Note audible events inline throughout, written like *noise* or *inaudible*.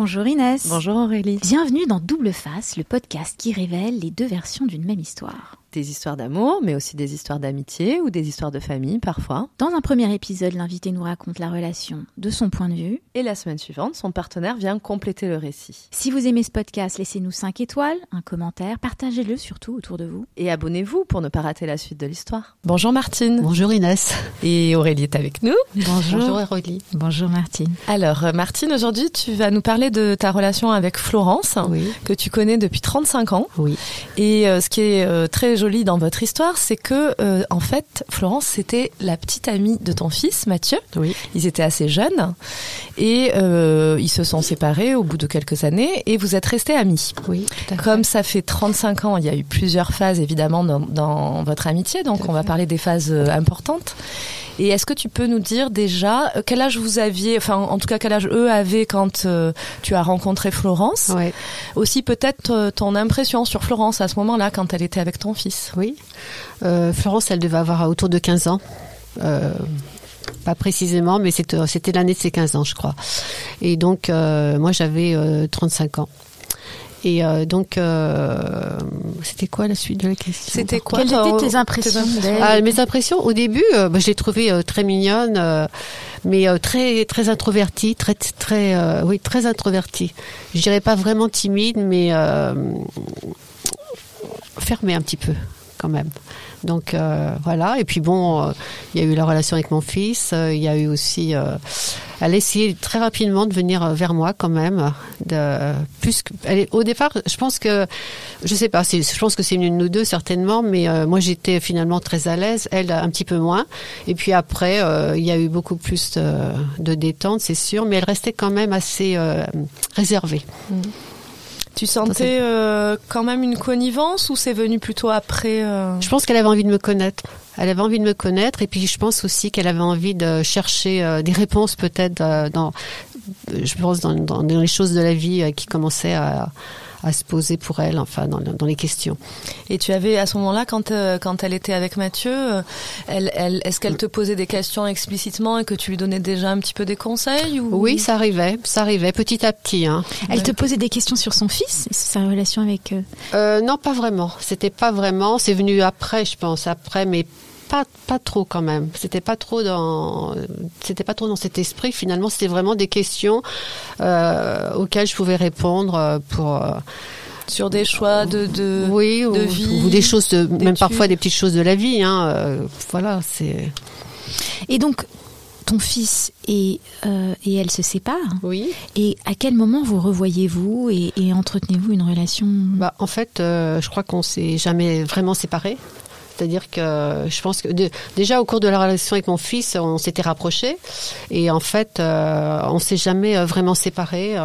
Bonjour Inès. Bonjour Aurélie. Bienvenue dans Double Face, le podcast qui révèle les deux versions d'une même histoire des histoires d'amour, mais aussi des histoires d'amitié ou des histoires de famille parfois. Dans un premier épisode, l'invité nous raconte la relation de son point de vue. Et la semaine suivante, son partenaire vient compléter le récit. Si vous aimez ce podcast, laissez-nous 5 étoiles, un commentaire, partagez-le surtout autour de vous. Et abonnez-vous pour ne pas rater la suite de l'histoire. Bonjour Martine. Bonjour Inès. Et Aurélie est avec nous. Bonjour. Bonjour Aurélie. Bonjour Martine. Alors euh, Martine, aujourd'hui tu vas nous parler de ta relation avec Florence, oui. que tu connais depuis 35 ans. Oui. Et euh, ce qui est euh, très joli dans votre histoire, c'est que euh, en fait, Florence, c'était la petite amie de ton fils, Mathieu. Oui. Ils étaient assez jeunes et euh, ils se sont séparés au bout de quelques années et vous êtes restés amis. Oui. Comme ça fait 35 ans, il y a eu plusieurs phases évidemment dans, dans votre amitié, donc on va parler des phases euh, importantes. Et est-ce que tu peux nous dire déjà euh, quel âge vous aviez, enfin en tout cas quel âge eux avaient quand euh, tu as rencontré Florence? Ouais. Aussi peut-être euh, ton impression sur Florence à ce moment-là quand elle était avec ton fils? Oui. Euh, Florence, elle devait avoir autour de 15 ans. Pas précisément, mais c'était l'année de ses 15 ans, je crois. Et donc, moi, j'avais euh, 35 ans. Et euh, donc, euh, c'était quoi la suite de la question C'était quoi Quelles toi, étaient tes impressions d'elle Ah, mes impressions au début, euh, bah, je l'ai trouvée euh, très mignonne, euh, mais euh, très très introvertie, très très euh, oui très introvertie. Je dirais pas vraiment timide, mais euh, fermée un petit peu quand même. Donc euh, voilà. Et puis bon, euh, il y a eu la relation avec mon fils. euh, Il y a eu aussi, elle a essayé très rapidement de venir vers moi quand même. Plus que, elle au départ, je pense que, je sais pas, je pense que c'est une de nous deux certainement, mais moi j'étais finalement très à l'aise, elle un petit peu moins. Et puis après, il y a eu beaucoup plus de, détente, c'est sûr, mais elle restait quand même assez réservée. Tu sentais euh, quand même une connivence ou c'est venu plutôt après euh Je pense qu'elle avait envie de me connaître. Elle avait envie de me connaître et puis je pense aussi qu'elle avait envie de chercher euh, des réponses peut-être dans, je pense dans, dans, les choses de la vie qui commençaient à, à se poser pour elle, enfin dans, dans les questions. Et tu avais à ce moment-là, quand euh, quand elle était avec Mathieu, euh, elle, elle, est-ce qu'elle te posait des questions explicitement et que tu lui donnais déjà un petit peu des conseils ou... Oui, ça arrivait, ça arrivait petit à petit. Hein. Elle te posait des questions sur son fils sa relation avec eux. Euh, non, pas vraiment. C'était pas vraiment. C'est venu après, je pense, après, mais pas pas trop quand même. C'était pas trop dans c'était pas trop dans cet esprit. Finalement, c'était vraiment des questions euh, auxquelles je pouvais répondre euh, pour. euh, sur des choix de de, oui, de ou, vie, ou des choses, de, même parfois des petites choses de la vie. Hein, euh, voilà, c'est. Et donc, ton fils et, euh, et elle se séparent. Oui. Et à quel moment vous revoyez-vous et, et entretenez-vous une relation? Bah, en fait, euh, je crois qu'on s'est jamais vraiment séparés. C'est-à-dire que je pense que déjà au cours de la relation avec mon fils, on s'était rapprochés et en fait, euh, on s'est jamais euh, vraiment séparés.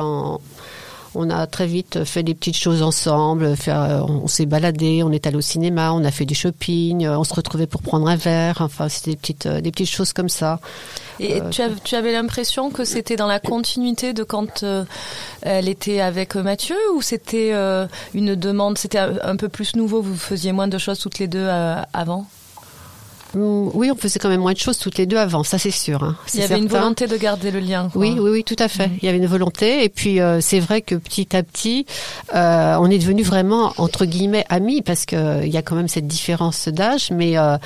On a très vite fait des petites choses ensemble. Faire, on s'est baladé, on est allé au cinéma, on a fait du shopping, euh, on se retrouvait pour prendre un verre. Enfin, c'était des petites, euh, des petites choses comme ça. Et Euh, tu, av- tu avais l'impression que c'était dans la continuité de quand euh, elle était avec Mathieu ou c'était euh, une demande, c'était un, un peu plus nouveau, vous faisiez moins de choses toutes les deux avant? Oui, on faisait quand même moins de choses toutes les deux avant, ça c'est sûr. hein, Il y avait une volonté de garder le lien. quoi. Oui, oui, oui, tout à fait. Il y avait une volonté. Et puis, euh, c'est vrai que petit à petit, euh, on est devenu vraiment, entre guillemets, amis, parce que euh, il y a quand même cette différence d'âge. Mais euh,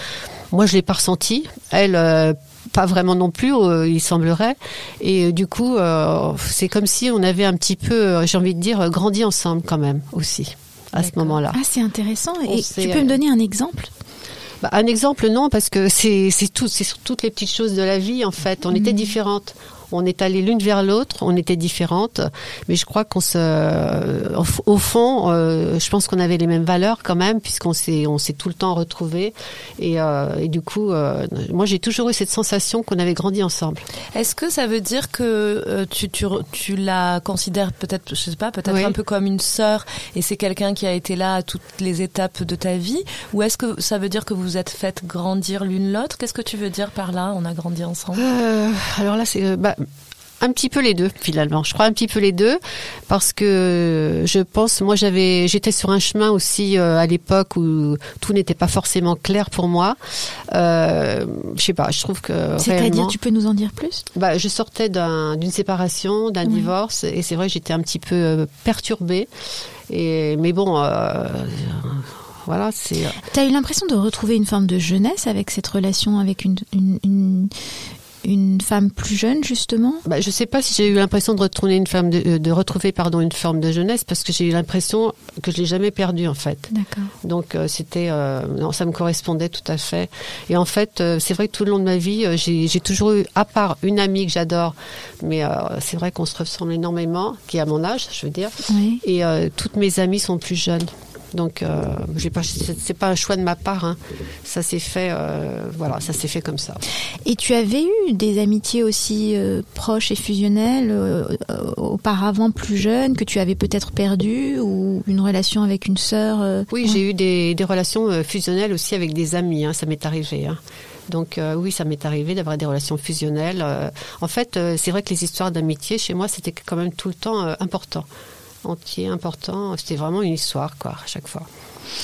moi, je l'ai pas ressenti. Elle, euh, pas vraiment non plus, euh, il semblerait. Et euh, du coup, euh, c'est comme si on avait un petit peu, j'ai envie de dire, grandi ensemble quand même, aussi, à ce moment-là. Ah, c'est intéressant. On Et tu peux me donner un exemple? Bah, un exemple, non, parce que c'est c'est tout, c'est sur toutes les petites choses de la vie en fait. On était différentes. On est allé l'une vers l'autre, on était différentes, mais je crois qu'on se, au, fond, euh, je pense qu'on avait les mêmes valeurs quand même, puisqu'on s'est, on s'est tout le temps retrouvés, et, euh, et du coup, euh, moi j'ai toujours eu cette sensation qu'on avait grandi ensemble. Est-ce que ça veut dire que tu, tu, tu la considères peut-être, je sais pas, peut-être Oui. un peu comme une sœur et c'est quelqu'un qui a été là à toutes les étapes de ta vie? Ou est-ce que ça veut dire que vous vous êtes faites grandir l'une l'autre? Qu'est-ce que tu veux dire par là On a grandi ensemble? Alors là, c'est, bah, un petit peu les deux finalement. Je crois un petit peu les deux parce que je pense, moi j'avais, j'étais sur un chemin aussi euh, à l'époque où tout n'était pas forcément clair pour moi. Euh, je sais pas, je trouve que. C'est-à-dire, tu peux nous en dire plus? Bah, je sortais d'une séparation, d'un divorce, et c'est vrai que j'étais un petit peu euh, perturbée. Et mais bon. Euh, voilà, c'est. T'as eu l'impression de retrouver une forme de jeunesse avec cette relation avec une, une, une femme plus jeune justement? Bah, Je ne sais pas si j'ai eu l'impression de retourner une femme de, euh, de, retrouver pardon une forme de jeunesse parce que j'ai eu l'impression que je l'ai jamais perdue en fait. D'accord. Donc euh, c'était euh, non ça me correspondait tout à fait. Et en fait c'est vrai que tout le long de ma vie j'ai toujours eu à part une amie que j'adore mais c'est vrai qu'on se ressemble énormément qui est à mon âge je veux dire oui. et toutes mes amies sont plus jeunes. Donc, euh, j'ai pas, c'est pas un choix de ma part. Hein. Ça s'est fait, euh, voilà, ça s'est fait comme ça. Et tu avais eu des amitiés aussi euh, proches et fusionnelles euh, auparavant plus jeunes que tu avais peut-être perdues ou une relation avec une sœur. Oui, ouais. j'ai eu des, des, relations fusionnelles aussi avec des amis. Hein, ça m'est arrivé. Hein. Donc euh, oui, ça m'est arrivé d'avoir des relations fusionnelles. Euh, en fait, euh, c'est vrai que les histoires d'amitié chez moi, c'était quand même tout le temps important entier, important. C'était vraiment une histoire, quoi, à chaque fois.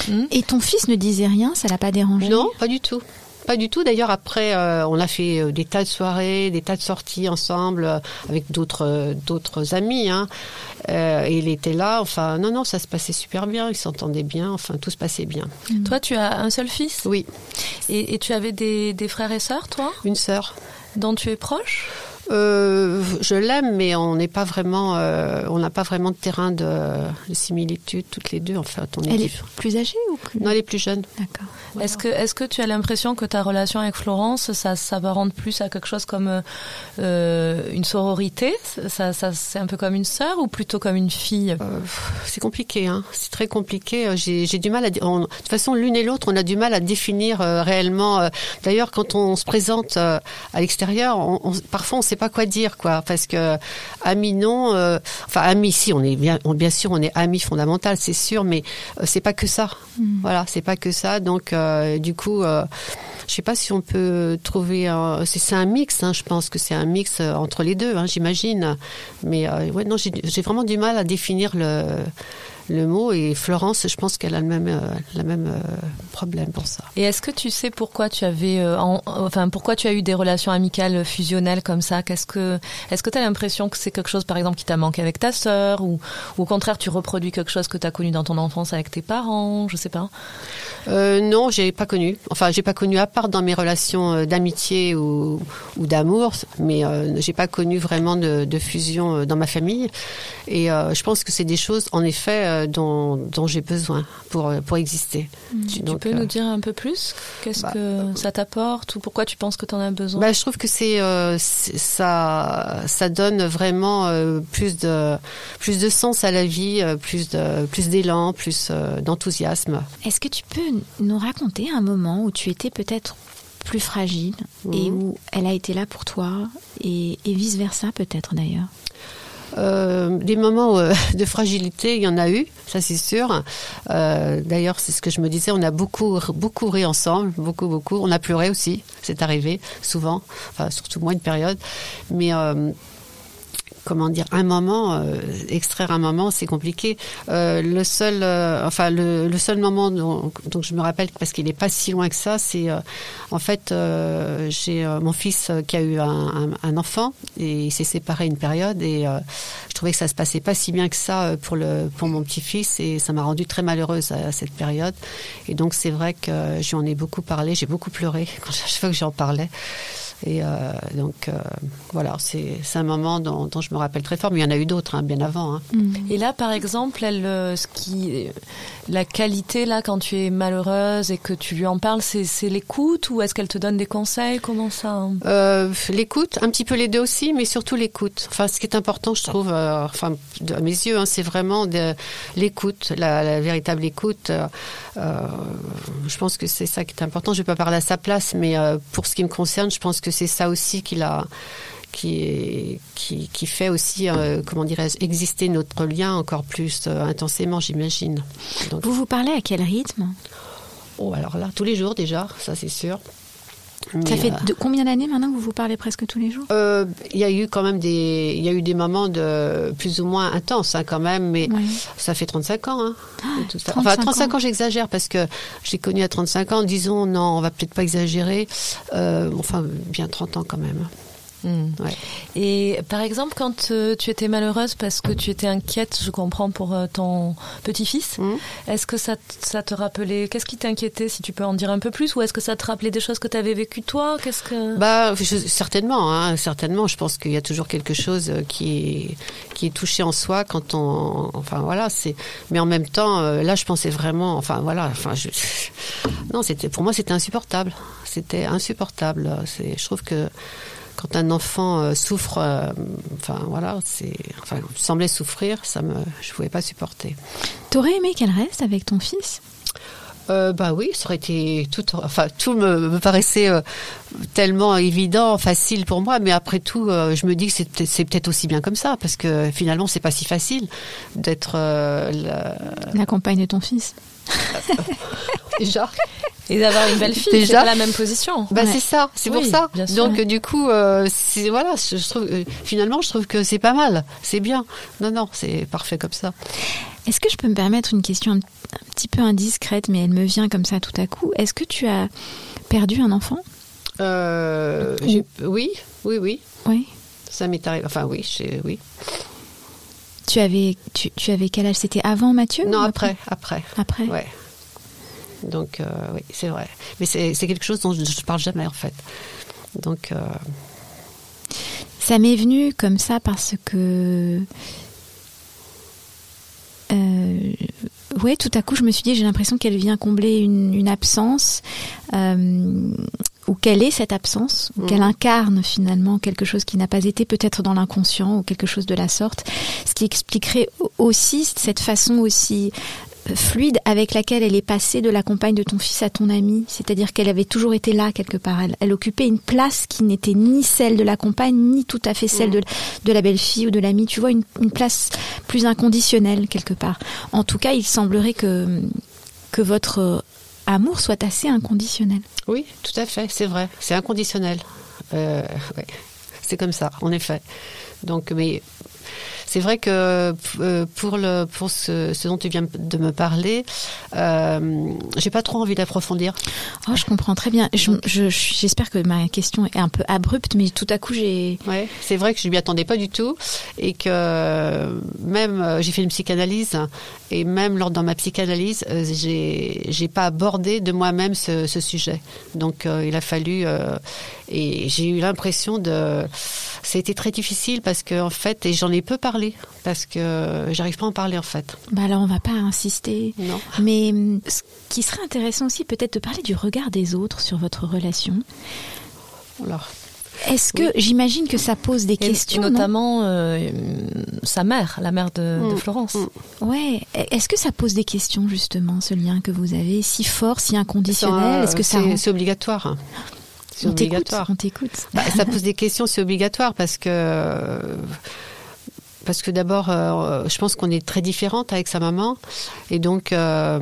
Mmh. Et ton fils ne disait rien Ça l'a pas dérangé? Non, pas du tout. Pas du tout. D'ailleurs, après, euh, on a fait euh, des tas de soirées, des tas de sorties ensemble euh, avec d'autres d'autres amis. Hein. Euh, et il était là. Enfin, non, non, ça se passait super bien. Il s'entendait bien. Enfin, tout se passait bien. Mmh. Toi, tu as un seul fils? Oui. Et, et tu avais des, des, frères et sœurs, toi? Une sœur. Dont tu es proche? Euh, je l'aime, mais on n'est pas vraiment, euh, on n'a pas vraiment de terrain de, de, similitude toutes les deux. En fait, on elle est, plus âgée ou plus Non, elle est plus jeune. D'accord. Voilà. Est-ce que, est-ce que tu as l'impression que ta relation avec Florence, ça, ça va rendre plus à quelque chose comme euh, une sororité? Ça, ça, c'est un peu comme une sœur ou plutôt comme une fille? Euh, C'est compliqué, hein. C'est très compliqué. J'ai, j'ai du mal à. On, de toute façon, l'une et l'autre, on a du mal à définir euh, réellement. euh, D'ailleurs, quand on se présente euh, à l'extérieur, on, on, parfois on sait pas quoi dire, quoi, parce que amis non, euh, enfin amis si, on est bien, on, bien sûr, on est amis fondamental, c'est sûr, mais euh, c'est pas que ça. Mm. Voilà, c'est pas que ça. Donc, euh, du coup, je sais pas si on peut trouver. C'est, un mix, hein, je pense que c'est un mix entre les deux, hein, j'imagine. Mais ouais, non, j'ai vraiment du mal à définir le le mot et Florence, je pense qu'elle a le même, euh, le même euh, problème pour ça. Et est-ce que tu sais pourquoi tu avais, euh, en, enfin pourquoi tu as eu des relations amicales fusionnelles comme ça? Qu'est-ce que, est-ce que tu as l'impression que c'est quelque chose, par exemple, qui t'a manqué avec ta sœur, ou, ou, au contraire tu reproduis quelque chose que tu as connu dans ton enfance avec tes parents? Je sais pas. Non, j'ai pas connu. Enfin, j'ai pas connu à part dans mes relations d'amitié ou, ou d'amour, mais j'ai pas connu vraiment de, de fusion dans ma famille. Et je pense que c'est des choses, en effet, euh, dont, dont j'ai besoin pour pour exister. Mmh. Tu, Donc, tu peux nous dire un peu plus Qu'est-ce bah, que ça t'apporte ou pourquoi tu penses que tu en as besoin? Bah, je trouve que c'est ça ça donne vraiment plus de plus de sens à la vie, plus de plus d'élan, plus d'enthousiasme. Est-ce que tu peux nous raconter un moment où tu étais peut-être plus fragile mmh. et où elle a été là pour toi et, et vice versa peut-être d'ailleurs? Euh, des moments euh, *laughs* de fragilité, il y en a eu, ça c'est sûr. Euh, D'ailleurs, c'est ce que je me disais, on a beaucoup, beaucoup ri ensemble, beaucoup, beaucoup. On a pleuré aussi, c'est arrivé souvent, enfin surtout moi une période. Mais euh, comment dire, un moment, euh, extraire un moment, c'est compliqué. Euh, le seul, euh, enfin le, le, seul moment dont, dont, je me rappelle parce qu'il n'est pas si loin que ça, c'est euh, en fait j'ai mon fils qui a eu un, un, un enfant et il s'est séparé une période et je trouvais que ça se passait pas si bien que ça pour le pour mon petit-fils et ça m'a rendu très malheureuse à, à, cette période. Et donc c'est vrai que j'en ai beaucoup parlé, j'ai beaucoup pleuré *laughs* quand chaque fois que j'en parlais. Et euh, donc euh, voilà, c'est un moment dont, dont, je me rappelle très fort, mais il y en a eu d'autres hein, bien avant. Hein. Mmh. Et là, par exemple, elle, ce qui, la qualité là, quand tu es malheureuse et que tu lui en parles, c'est l'écoute ou est-ce qu'elle te donne des conseils? Comment ça hein? Euh, L'écoute, un petit peu les deux aussi, mais surtout l'écoute. Enfin, ce qui est important, je trouve, euh, enfin, à mes yeux, hein, c'est vraiment l'écoute, la, la, véritable écoute. Euh, je pense que c'est ça qui est important. Je ne vais pas parler à sa place, mais pour ce qui me concerne, je pense que c'est ça aussi qui, qui, qui, fait aussi, euh, comment dirais-je, exister notre lien encore plus euh, intensément, j'imagine. Vous vous parlez à quel rythme? Oh, alors là, tous les jours déjà, ça c'est sûr. Ça fait de combien d'années maintenant que vous vous parlez presque tous les jours? Euh, Il y a eu quand même des, il y a eu des moments de plus ou moins intenses hein, quand même, mais ça fait 35 ans. Hein, ah, enfin 35 ans, j'exagère parce que j'ai connu à 35 ans. Disons non, on va peut-être pas exagérer. Euh, enfin bien 30 ans quand même. Hmm. Et par exemple, quand euh, tu étais malheureuse parce que tu étais inquiète, je comprends pour euh, ton petit-fils, hmm. est-ce que ça, ça, te rappelait Qu'est-ce qui t'inquiétait Si tu peux en dire un peu plus, ou est-ce que ça te rappelait des choses que tu avais vécues toi? Qu'est-ce que Bah certainement, hein, certainement. Je pense qu'il y a toujours quelque chose euh, qui est qui est touché en soi quand on, enfin voilà, c'est. Mais en même temps, là, je pensais vraiment, enfin voilà, enfin je... non, c'était pour moi c'était insupportable. C'était insupportable. C'est, je trouve que quand un enfant euh, souffre, euh, enfin voilà, c'est, enfin, semblait souffrir, ça me, je pouvais pas supporter. T'aurais aimé qu'elle reste avec ton fils? Euh, bah oui, ça aurait été tout, enfin tout me, paraissait tellement évident, facile pour moi, mais après tout, je me dis que c'est, c'est peut-être aussi bien comme ça, parce que finalement, c'est pas si facile d'être la... la compagne de ton fils. *laughs* Déjà. Et d'avoir une belle fille, Déjà, c'est pas la même position. Bah c'est ça, c'est pour ça. Donc du coup, euh, c'est voilà, je, trouve euh, finalement, je trouve que c'est pas mal, c'est bien. Non non, c'est parfait comme ça. Est-ce que je peux me permettre une question un, petit peu indiscrète, mais elle me vient comme ça tout à coup Est-ce que tu as perdu un enfant? Euh, Oui, oui, oui. Oui. Ça m'est arrivé. Enfin oui, oui. Tu avais, tu, tu avais quel âge? C'était avant Mathieu Non, après, après. Après? Ouais. Donc euh, oui, c'est vrai. Mais c'est quelque chose dont je ne parle jamais en fait. Donc euh, ça m'est venu comme ça parce que euh, ouais, tout à coup, je me suis dit, j'ai l'impression qu'elle vient combler une, absence, ou quelle est cette absence, ou qu'elle mm. incarne finalement quelque chose qui n'a pas été peut-être dans l'inconscient, ou quelque chose de la sorte, ce qui expliquerait aussi cette façon aussi fluide avec laquelle elle est passée de la compagne de ton fils à ton ami. C'est-à-dire qu'elle avait toujours été là quelque part. Elle, occupait une place qui n'était ni celle de la compagne, ni tout à fait celle de, la belle-fille ou de l'ami. Tu vois, une, place plus inconditionnelle quelque part. En tout cas, il semblerait que, que votre amour soit assez inconditionnel. Oui, tout à fait, c'est vrai. C'est inconditionnel. Euh, C'est comme ça, en effet. Donc, mais c'est vrai que euh, pour le pour ce, dont tu viens de me parler, euh, j'ai pas trop envie d'approfondir. Oh, je comprends très bien. J'espère que ma question est un peu abrupte, mais tout à coup j'ai. Ouais, c'est vrai que je m'y attendais pas du tout et que même euh, j'ai fait une psychanalyse et même lors de ma psychanalyse, euh, j'ai j'ai pas abordé de moi-même ce, ce, sujet. Donc il a fallu et j'ai eu l'impression de. C'était très difficile parce que en fait, et j'en ai peu parlé parce que j'arrive pas à en parler en fait. Bah alors on va pas insister. Non. Mais hum, ce qui serait intéressant aussi, peut-être de parler du regard des autres sur votre relation. Alors. Est-ce que j'imagine que ça pose des questions, notamment euh, sa mère, la mère de, mm. Florence. Mm. Ouais. Est-ce que ça pose des questions justement, ce lien que vous avez, si fort, si inconditionnel? Est-ce que ça c'est obligatoire c'est obligatoire. On t'écoute. Bah, ça pose des questions, c'est obligatoire parce que parce que d'abord, euh, je pense qu'on est très différente avec sa maman, et donc, euh,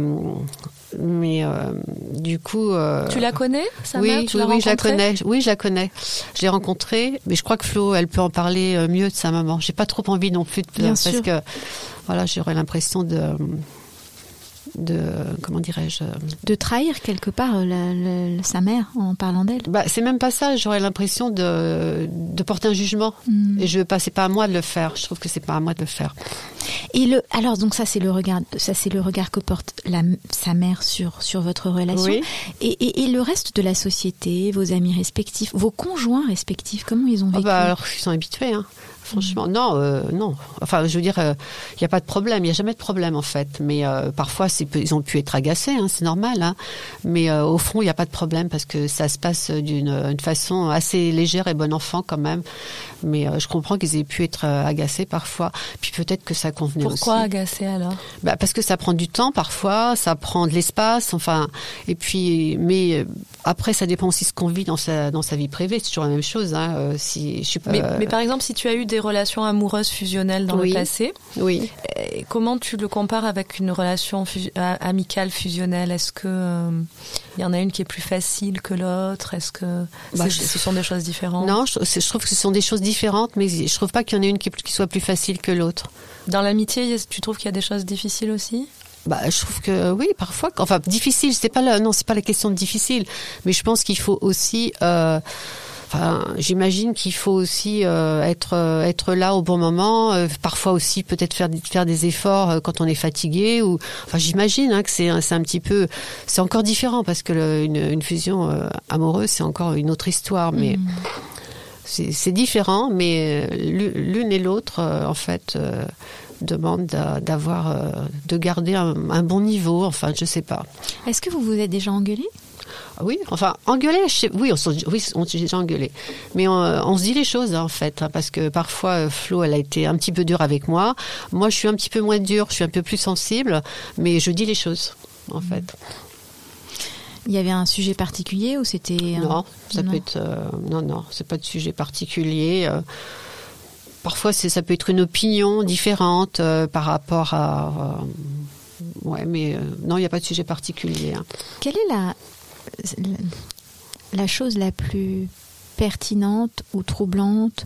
mais euh, du coup. tu la connais, sa oui, mère? Tu oui, oui, je la connais. Oui, je la connais. Je l'ai rencontrée, mais je crois que Flo, elle peut en parler mieux de sa maman. J'ai pas trop envie non plus de, parce que, voilà, j'aurais l'impression de de comment dirais-je de trahir quelque part euh, sa mère en parlant d'elle. Bah c'est même pas ça. J'aurais l'impression de, de porter un jugement hmm. et je pas c'est pas à moi de le faire. Je trouve que c'est pas à moi de le faire. Et le alors donc ça c'est le regard ça c'est le regard que porte la, sa mère sur sur votre relation et, et, le reste de la société, vos amis respectifs, vos conjoints respectifs, comment ils ont vécu bah alors ils sont habitués. Hein. Franchement, non, euh, non. Enfin, je veux dire, il euh, n'y a pas de problème, il n'y a jamais de problème en fait. Mais euh, parfois, ils ont pu être agacés, hein, c'est normal. Hein. Mais au fond, il n'y a pas de problème parce que ça se passe d'une façon assez légère et bon enfant quand même. Mais je comprends qu'ils aient pu être agacés parfois. Puis peut-être que ça convenait aussi. Pourquoi agacés alors? Bah, Parce que ça prend du temps parfois, ça prend de l'espace. Enfin, et puis, mais après, ça dépend aussi de ce qu'on vit dans sa dans sa vie privée. C'est toujours la même chose. Hein. si je suis pas. Mais, mais par exemple, si tu as eu des relations amoureuses fusionnelles dans le passé. Oui. comment tu le compares avec une relation amicale fusionnelle? Est-ce que euh, il y en a une qui est plus facile que l'autre? Est-ce que Bah, je- ce sont des choses différentes? Non, je, trouve que ce sont des choses différentes, mais je trouve pas qu'il y en ait une qui, qui soit plus facile que l'autre. Dans l'amitié, tu trouves qu'il y a des choses difficiles aussi? Bah, je trouve que oui, parfois. Enfin, difficile, c'est pas la, non, c'est pas la question de difficile, mais je pense qu'il faut aussi. Euh, Enfin, j'imagine qu'il faut aussi euh, être euh, être là au bon moment. euh, parfois aussi peut-être faire des- faire des efforts euh, quand on est fatigué. Ou enfin, j'imagine hein, que c'est un- c'est un petit peu c'est encore différent parce que le- une, une fusion euh, amoureuse c'est encore une autre histoire. Mais Mm. c'est différent, mais l'u- l'une et l'autre en fait demandent d'a- d'avoir de garder un, un bon niveau. Enfin, je sais pas. Est-ce que vous vous êtes déjà engueulé? Oui, enfin, engueuler, je sais- oui, on, s'en- oui, on s'est déjà engueulé. Mais on, on se dit les choses, hein, en fait, hein, parce que parfois, euh, Flo, elle a été un petit peu dure avec moi. Moi, je suis un petit peu moins dure, je suis un peu plus sensible, mais je dis les choses, en fait. Il y avait un sujet particulier ou c'était un- Non, ça Non. peut être. euh, non, non, c'est pas de sujet particulier. euh, parfois, c'est, ça peut être une opinion différente euh, par rapport à. ouais, mais euh, non, il n'y a pas de sujet particulier. hein. Quelle est la, la, chose la plus pertinente ou troublante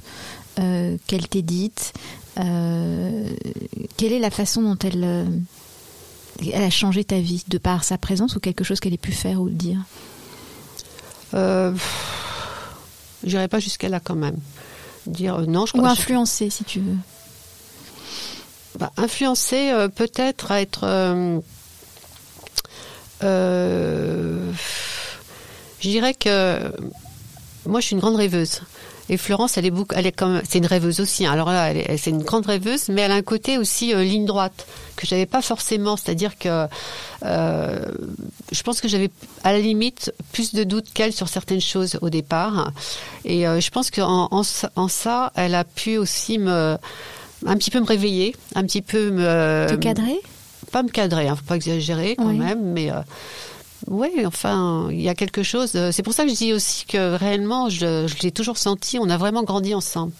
euh, qu'elle t'ait dite Euh, Quelle est la façon dont elle, euh, elle a changé ta vie de par sa présence ou quelque chose qu'elle ait pu faire ou dire? J'irai pas jusqu'à là quand même. Dire non, je Ou influencer si tu veux. Bah, influencer peut-être à être. Je dirais que moi, je suis une grande rêveuse. Et Florence, elle est beaucoup, elle est comme, c'est une rêveuse aussi. hein. Alors là, c'est une grande rêveuse, mais elle a un côté aussi euh, ligne droite que j'avais pas forcément. C'est-à-dire que euh, je pense que j'avais à la limite plus de doutes qu'elle sur certaines choses au départ. Et euh, je pense qu'en en, ça- en ça, elle a pu aussi me un petit peu me réveiller, un petit peu me Te cadrer? Pas me cadrer, hein, faut pas exagérer quand Oui. même, mais ouais, enfin, il y a quelque chose. euh, C'est pour ça que je dis aussi que réellement, je, je l'ai toujours senti. On a vraiment grandi ensemble.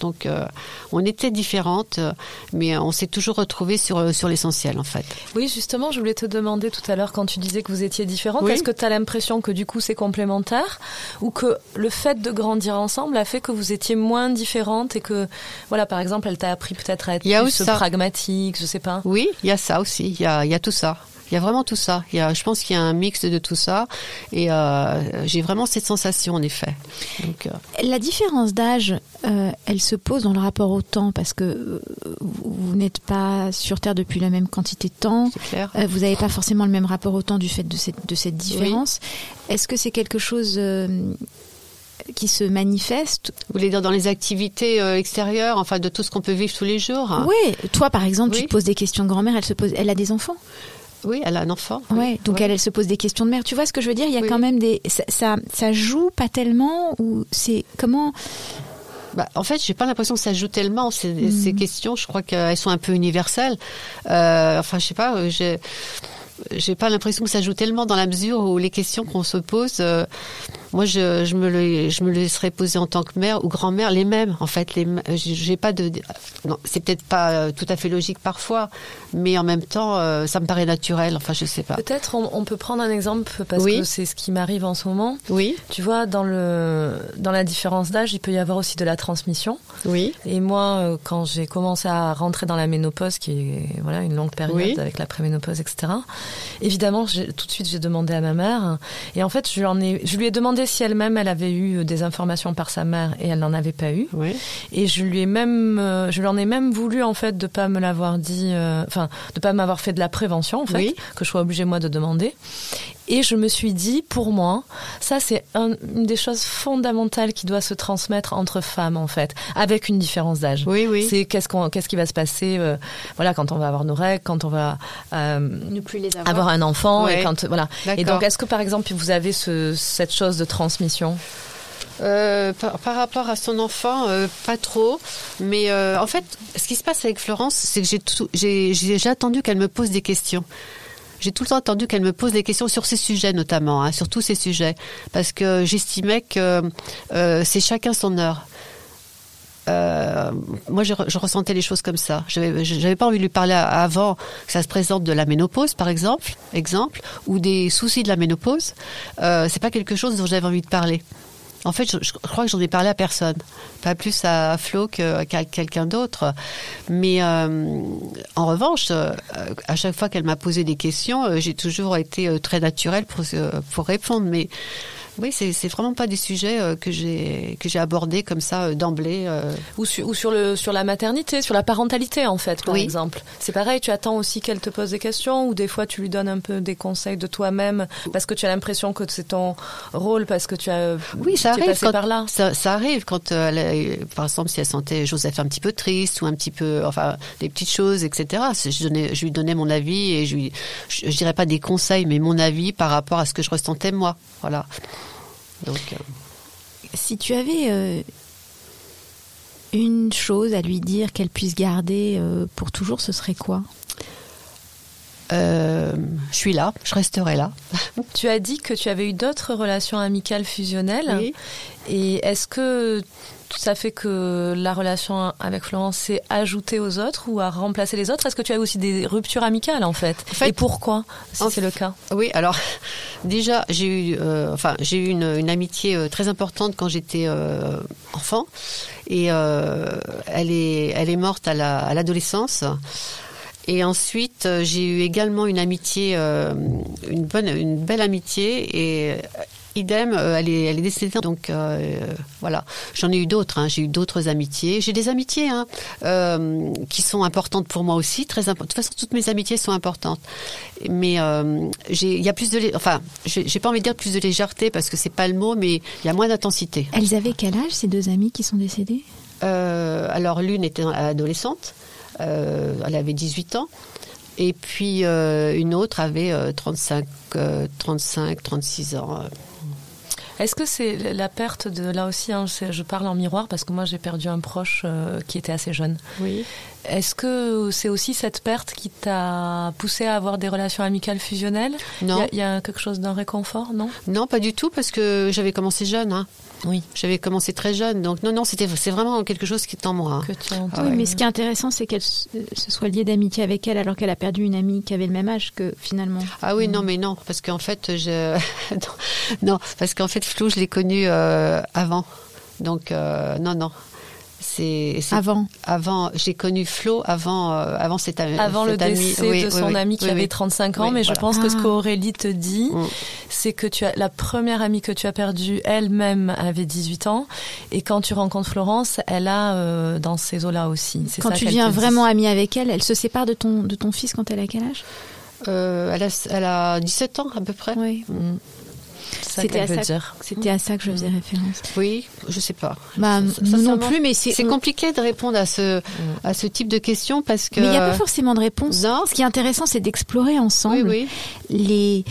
Donc, euh, on était différentes, euh, mais on s'est toujours retrouvés sur sur l'essentiel, en fait. Oui, justement, je voulais te demander tout à l'heure quand tu disais que vous étiez différentes, Oui. est-ce que tu as l'impression que du coup c'est complémentaire ou que le fait de grandir ensemble a fait que vous étiez moins différentes et que, voilà, par exemple, elle t'a appris peut-être à être plus pragmatique, je sais pas. Oui, il y a ça aussi. Il y a, il y a tout ça. Il y a vraiment tout ça. Il y a, je pense qu'il y a un mix de tout ça, et euh, j'ai vraiment cette sensation, en effet. Donc, euh, La différence d'âge, euh, elle se pose dans le rapport au temps parce que vous, n'êtes pas sur Terre depuis la même quantité de temps. c'est clair. Vous n'avez pas forcément le même rapport au temps du fait de cette, de cette différence. Est-ce que c'est quelque chose qui se manifeste? Vous voulez dire dans les activités extérieures, enfin de tout ce qu'on peut vivre tous les jours Oui, toi par exemple, tu te poses des questions de grand-mère, elle se pose, elle a des enfants? Oui, elle a un enfant. Ouais, donc Ouais. Elle, elle se pose des questions de mère. Tu vois ce que je veux dire? Il y a Oui. quand même des, ça, ça, ça joue pas tellement ou c'est comment? Bah, en fait, j'ai pas l'impression que ça joue tellement ces, ces questions. Je crois qu'elles sont un peu universelles. Euh, enfin, je sais pas. euh, J'ai j'ai pas l'impression que ça joue tellement dans la mesure où les questions qu'on se pose, euh, moi, je, je me le, je me le laisserais poser en tant que mère ou grand-mère les mêmes. En fait, les, m- j'ai pas de, non, c'est peut-être pas euh, tout à fait logique parfois, mais en même temps, euh, ça me paraît naturel. Enfin, je sais pas. Peut-être on, on peut prendre un exemple parce Oui. que c'est ce qui m'arrive en ce moment. Oui, Tu vois, dans le dans la différence d'âge, il peut y avoir aussi de la transmission. oui, Et moi, euh, quand j'ai commencé à rentrer dans la ménopause, qui est voilà une longue période Oui. avec la préménopause, etc. Évidemment, j'ai- tout de suite, j'ai demandé à ma mère. Et en fait, je lui, en ai, je lui ai demandé si elle-même, elle avait eu des informations par sa mère, et elle n'en avait pas eu. oui. Et je lui ai même, euh, je lui en ai même voulu en fait de pas me l'avoir dit, euh, enfin, de pas m'avoir fait de la prévention en fait, Oui. que je sois obligée moi de demander. Et je me suis dit, pour moi, ça c'est un- une des choses fondamentales qui doit se transmettre entre femmes en fait, avec une différence d'âge. Oui, oui. C'est qu'est-ce qu'on, qu'est-ce qui va se passer, euh, voilà, quand on va avoir nos règles, quand on va euh, ne plus les avoir, avoir un enfant Ouais. et quand voilà. Et donc, est-ce que par exemple vous avez ce, cette chose de transmission? Euh, par, par rapport à son enfant, euh, pas trop. Mais euh, en fait, ce qui se passe avec Florence, c'est que j'ai tout- j'ai j'ai- j'ai attendu qu'elle me pose des questions. J'ai tout le temps attendu qu'elle me pose des questions sur ces sujets notamment, hein, sur tous ces sujets, parce que j'estimais que euh, c'est chacun son heure. euh, moi, je, je, ressentais les choses comme ça. J'avais, j'avais pas envie de lui parler avant que ça se présente de la ménopause, par exemple, exemple, ou des soucis de la ménopause. Euh, c'est pas quelque chose dont j'avais envie de parler. En fait, je, je crois que j'en ai parlé à personne, pas plus à Flo qu'à quelqu'un d'autre. Mais euh, en revanche, euh, à chaque fois qu'elle m'a posé des questions, euh, j'ai toujours été très naturelle pour, pour répondre. Mais oui, c'est vraiment pas des sujets euh, que j'ai que j'ai abordés comme ça euh, d'emblée. euh. Ou, sur, ou sur le sur la maternité, sur la parentalité en fait, par Oui. exemple. C'est pareil, tu attends aussi qu'elle te pose des questions ou des fois tu lui donnes un peu des conseils de toi-même parce que tu as l'impression que c'est ton rôle parce que tu as Oui, ça arrive. passé Quand, par là. Ça, ça arrive quand, elle par exemple, si elle sentait Joseph un petit peu triste ou un petit peu, enfin, des petites choses, etc. Je, donnais, je lui donnais mon avis et je lui, je, je dirais pas des conseils, mais mon avis par rapport à ce que je ressentais moi. Voilà. Donc, euh, Si tu avais euh, une chose à lui dire qu'elle puisse garder euh, pour toujours, ce serait quoi? Euh, je suis là, je resterai là. *laughs* Tu as dit que tu avais eu d'autres relations amicales fusionnelles. Oui. Et est-ce que ça fait que la relation avec Florence s'est ajoutée aux autres ou a remplacé les autres? Est-ce que tu as aussi des ruptures amicales en fait, En fait- Et pourquoi, si c'est le cas? Oui, alors *laughs* déjà j'ai eu, euh, enfin j'ai eu une, une amitié euh, très importante quand j'étais euh, enfant. Et euh, elle est, elle est morte à la- à l'adolescence. Et ensuite, j'ai eu également une amitié, une bonne, une belle amitié. Et idem, euh, elle est, elle est décédée. Donc euh, voilà, j'en ai eu d'autres. hein. J'ai eu d'autres amitiés. J'ai des amitiés hein, euh, qui sont importantes pour moi aussi, très importantes. De toute façon, toutes mes amitiés sont importantes. Mais il y a plus de, enfin, j'ai pas envie de dire plus de légèreté parce que c'est pas le mot, mais il y a moins d'intensité. Elles avaient quel âge, ces deux amies qui sont décédées? Alors l'une était adolescente, elle avait 18 ans, et puis euh, une autre avait euh, 35, euh, 35, 36 ans. Est-ce que c'est la perte de là aussi hein, Je parle en miroir parce que moi j'ai perdu un proche euh, qui était assez jeune. Oui. Est-ce que c'est aussi cette perte qui t'a poussé à avoir des relations amicales fusionnelles? Il y Non, a- il y, a quelque chose d'un réconfort, non? Non, pas du tout, parce que j'avais commencé jeune. Hein. Oui. J'avais commencé très jeune, donc non, non, c'était, c'est vraiment quelque chose qui est en moi. hein. Que tu as Ah Oui, ouais. mais ce qui est intéressant, c'est qu'elle se soit liée d'amitié avec elle alors qu'elle a perdu une amie qui avait le même âge que finalement. Ah oui, non, mais non, parce qu'en fait, je... *laughs* non, parce qu'en fait, Flo, je l'ai connu euh, avant, donc euh, non, non. C'est, Avant. Avant, j'ai connu Flo avant, euh, avant cette amie. Avant le cette amie. décès Oui, de oui, son oui, ami qui oui, avait oui. 35 ans, Oui, mais je pense que ce Ah. qu'Aurélie te dit, Mm. c'est que tu as la première amie que tu as perdue elle-même avait 18 ans, et quand tu rencontres Florence, elle a euh, dans ces eaux-là aussi. C'est Quand ça tu te dit. vraiment amie avec elle, elle se sépare de ton, de ton fils quand elle a quel âge? Euh, elle, a, elle a 17 ans à peu près. Oui. Mm. C'était à ça- dire. C'était à ça que je faisais référence. Oui, je sais pas. Bah, Ça- non plus, mais c'est. Compliqué de répondre à ce, à ce type de questions parce que. Mais il n'y a pas forcément de réponse. Non. Ce qui est intéressant, c'est d'explorer ensemble Oui, oui. les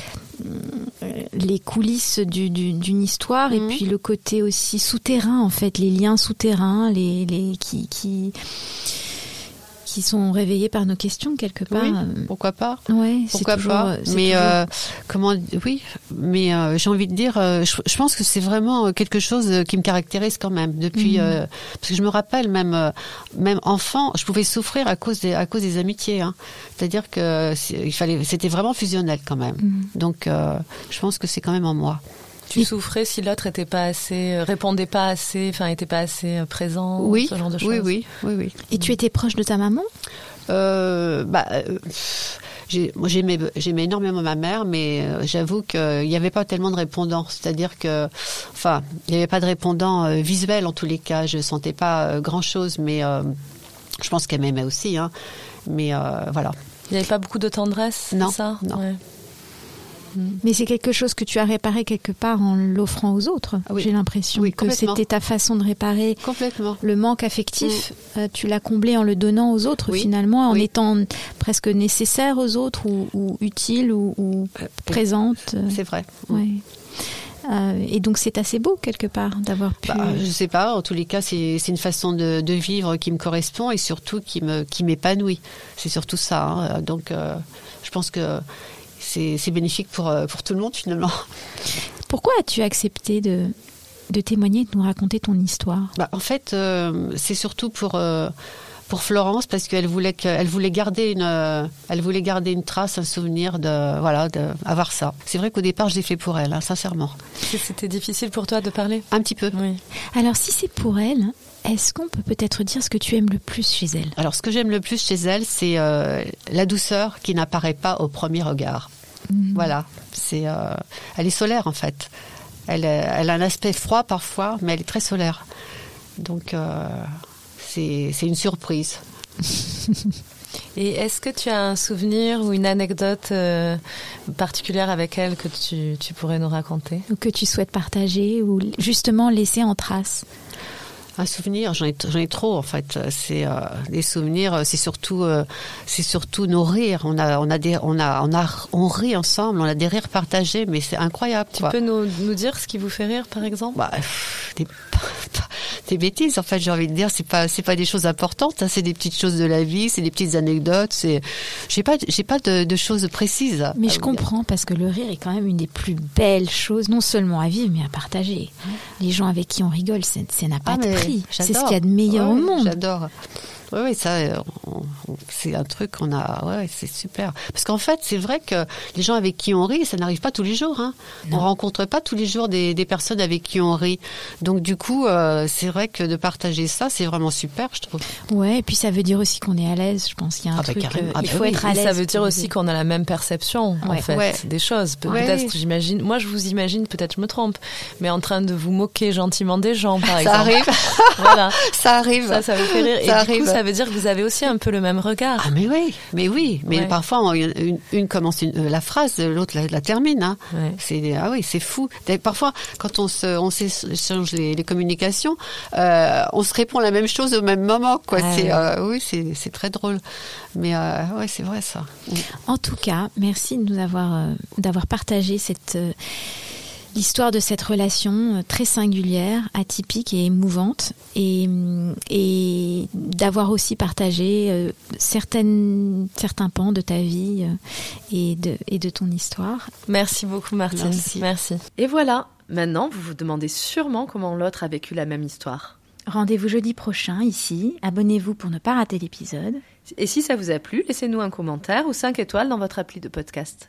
les coulisses du- du- d'une histoire et Mhm. puis le côté aussi souterrain en fait, les liens souterrains, les, les qui qui qui sont réveillés par nos questions quelque part. Oui, Pourquoi pas? Ouais, Pourquoi toujours, pas? Mais toujours- euh, comment Oui, mais euh, j'ai envie de dire, euh, je, je pense que c'est vraiment quelque chose qui me caractérise quand même depuis. Mhm. parce que je me rappelle même, même enfant, je pouvais souffrir à cause des, à cause des amitiés. Hein. C'est-à-dire que il fallait, c'était vraiment fusionnel quand même. Mhm. Donc, je pense que c'est quand même en moi. Tu souffrais si l'autre était pas assez, euh, répondait pas assez, enfin était pas assez euh, présent, oui, ce genre de choses? oui, oui, oui, oui. Et tu étais proche de ta maman? Euh, bah, euh, j'aimais, j'aimais énormément ma mère, mais j'avoue qu'il n'y avait pas tellement de répondants. C'est-à-dire que, enfin, il n'y avait pas de répondants euh, visuels en tous les cas. Je sentais pas grand-chose, mais euh, je pense qu'elle m'aimait aussi. Hein. Mais euh, voilà. Il n'y avait pas beaucoup de tendresse, c'est Non, ça? non. Ouais. Mais c'est quelque chose que tu as réparé quelque part en l'offrant aux autres. Ah oui. J'ai l'impression Oui, que c'était ta façon de réparer Complètement. le manque affectif. euh, tu l'as comblé en le donnant aux autres Oui. finalement, en étant presque nécessaire aux autres ou, ou utile ou, ou présente. euh, C'est vrai. ouais. Euh, et donc c'est assez beau quelque part d'avoir pu. Bah, je sais pas. En tous les cas, c'est, c'est une façon de, de vivre qui me correspond et surtout qui me qui m'épanouit. C'est surtout ça. hein. Donc, euh, je pense que c'est, c'est bénéfique pour euh, pour tout le monde finalement. Pourquoi as-tu accepté de de témoigner, de nous raconter ton histoire? Bah, En fait, euh, c'est surtout pour euh, pour Florence parce qu'elle voulait qu'elle voulait garder une euh, elle voulait garder une trace, un souvenir de voilà de avoir ça. C'est vrai qu'au départ, je l'ai fait pour elle, hein, sincèrement. C'était difficile pour toi de parler? Un petit peu. Oui. Alors si c'est pour elle, est-ce qu'on peut peut-être dire ce que tu aimes le plus chez elle? Alors, ce que j'aime le plus chez elle, c'est euh, la douceur qui n'apparaît pas au premier regard. Mhm. Voilà, c'est, euh, elle est solaire en fait. Elle, a un aspect froid parfois, mais elle est très solaire. Donc, euh, c'est, c'est une surprise. *laughs* Et est-ce que tu as un souvenir ou une anecdote euh, particulière avec elle que tu, tu pourrais nous raconter? Ou que tu souhaites partager ou justement laisser en trace? Un souvenir, j'en ai, trop en fait. C'est euh, des souvenirs, c'est surtout, euh, c'est surtout nos rires. On a, on a des, on a, on a, on rit ensemble. On a des rires partagés, mais c'est incroyable. Tu quoi. peux nous, nous dire ce qui vous fait rire, par exemple? Bah, des, des bêtises en fait j'ai envie de dire c'est pas c'est pas des choses importantes hein, c'est des petites choses de la vie c'est des petites anecdotes c'est j'ai pas j'ai pas de, de choses précises Mais je dire. comprends parce que le rire est quand même une des plus belles choses, non seulement à vivre, mais à partager. Les gens avec qui on rigole, ça n'a pas Ah, de prix. C'est ce qu'il y a de meilleur au monde. j'adore oui, oui, ça, euh, c'est un truc qu'on a, ouais, c'est super. Parce qu'en fait, c'est vrai que les gens avec qui on rit, ça n'arrive pas tous les jours. Hein. On rencontre pas tous les jours des, des personnes avec qui on rit. Donc du coup, euh, c'est vrai que de partager ça, c'est vraiment super, je trouve. Ouais, et puis ça veut dire aussi qu'on est à l'aise. Je pense qu'il y a un Ah bah truc. euh, Ah il bah faut oui. être à l'aise. ça veut dire aussi qu'on a la même perception, en fait, Ouais. des choses. Peut-être, j'imagine, moi je vous imagine, peut-être je me trompe, mais en train de vous moquer gentiment des gens, par exemple. Ça arrive, Voilà. *laughs* ça arrive. Ça, ça vous fait rire. Et Ça du arrive. coup, ça veut dire que vous avez aussi un peu le même regard. Ah mais oui, mais oui, mais Ouais. parfois on- une, une commence une- euh, la phrase, l'autre la, la termine. Hein. Ouais. C'est ah oui, c'est fou. Parfois, quand on se, on s'échange les, les communications, euh, on se répond la même chose au même moment. Quoi. Ah c'est euh, oui, c'est c'est très drôle. Mais euh, ouais, c'est vrai ça. En tout cas, merci de nous avoir d'avoir partagé cette l'histoire de cette relation euh, très singulière, atypique et émouvante, et, hum, et d'avoir aussi partagé euh, certaines certains pans de ta vie euh, et de et de ton histoire. Merci beaucoup, Martine. Merci. Et voilà. Maintenant, vous vous demandez sûrement comment l'autre a vécu la même histoire. Rendez-vous jeudi prochain ici. Abonnez-vous pour ne pas rater l'épisode. Et si ça vous a plu, laissez-nous un commentaire ou 5 étoiles dans votre appli de podcast.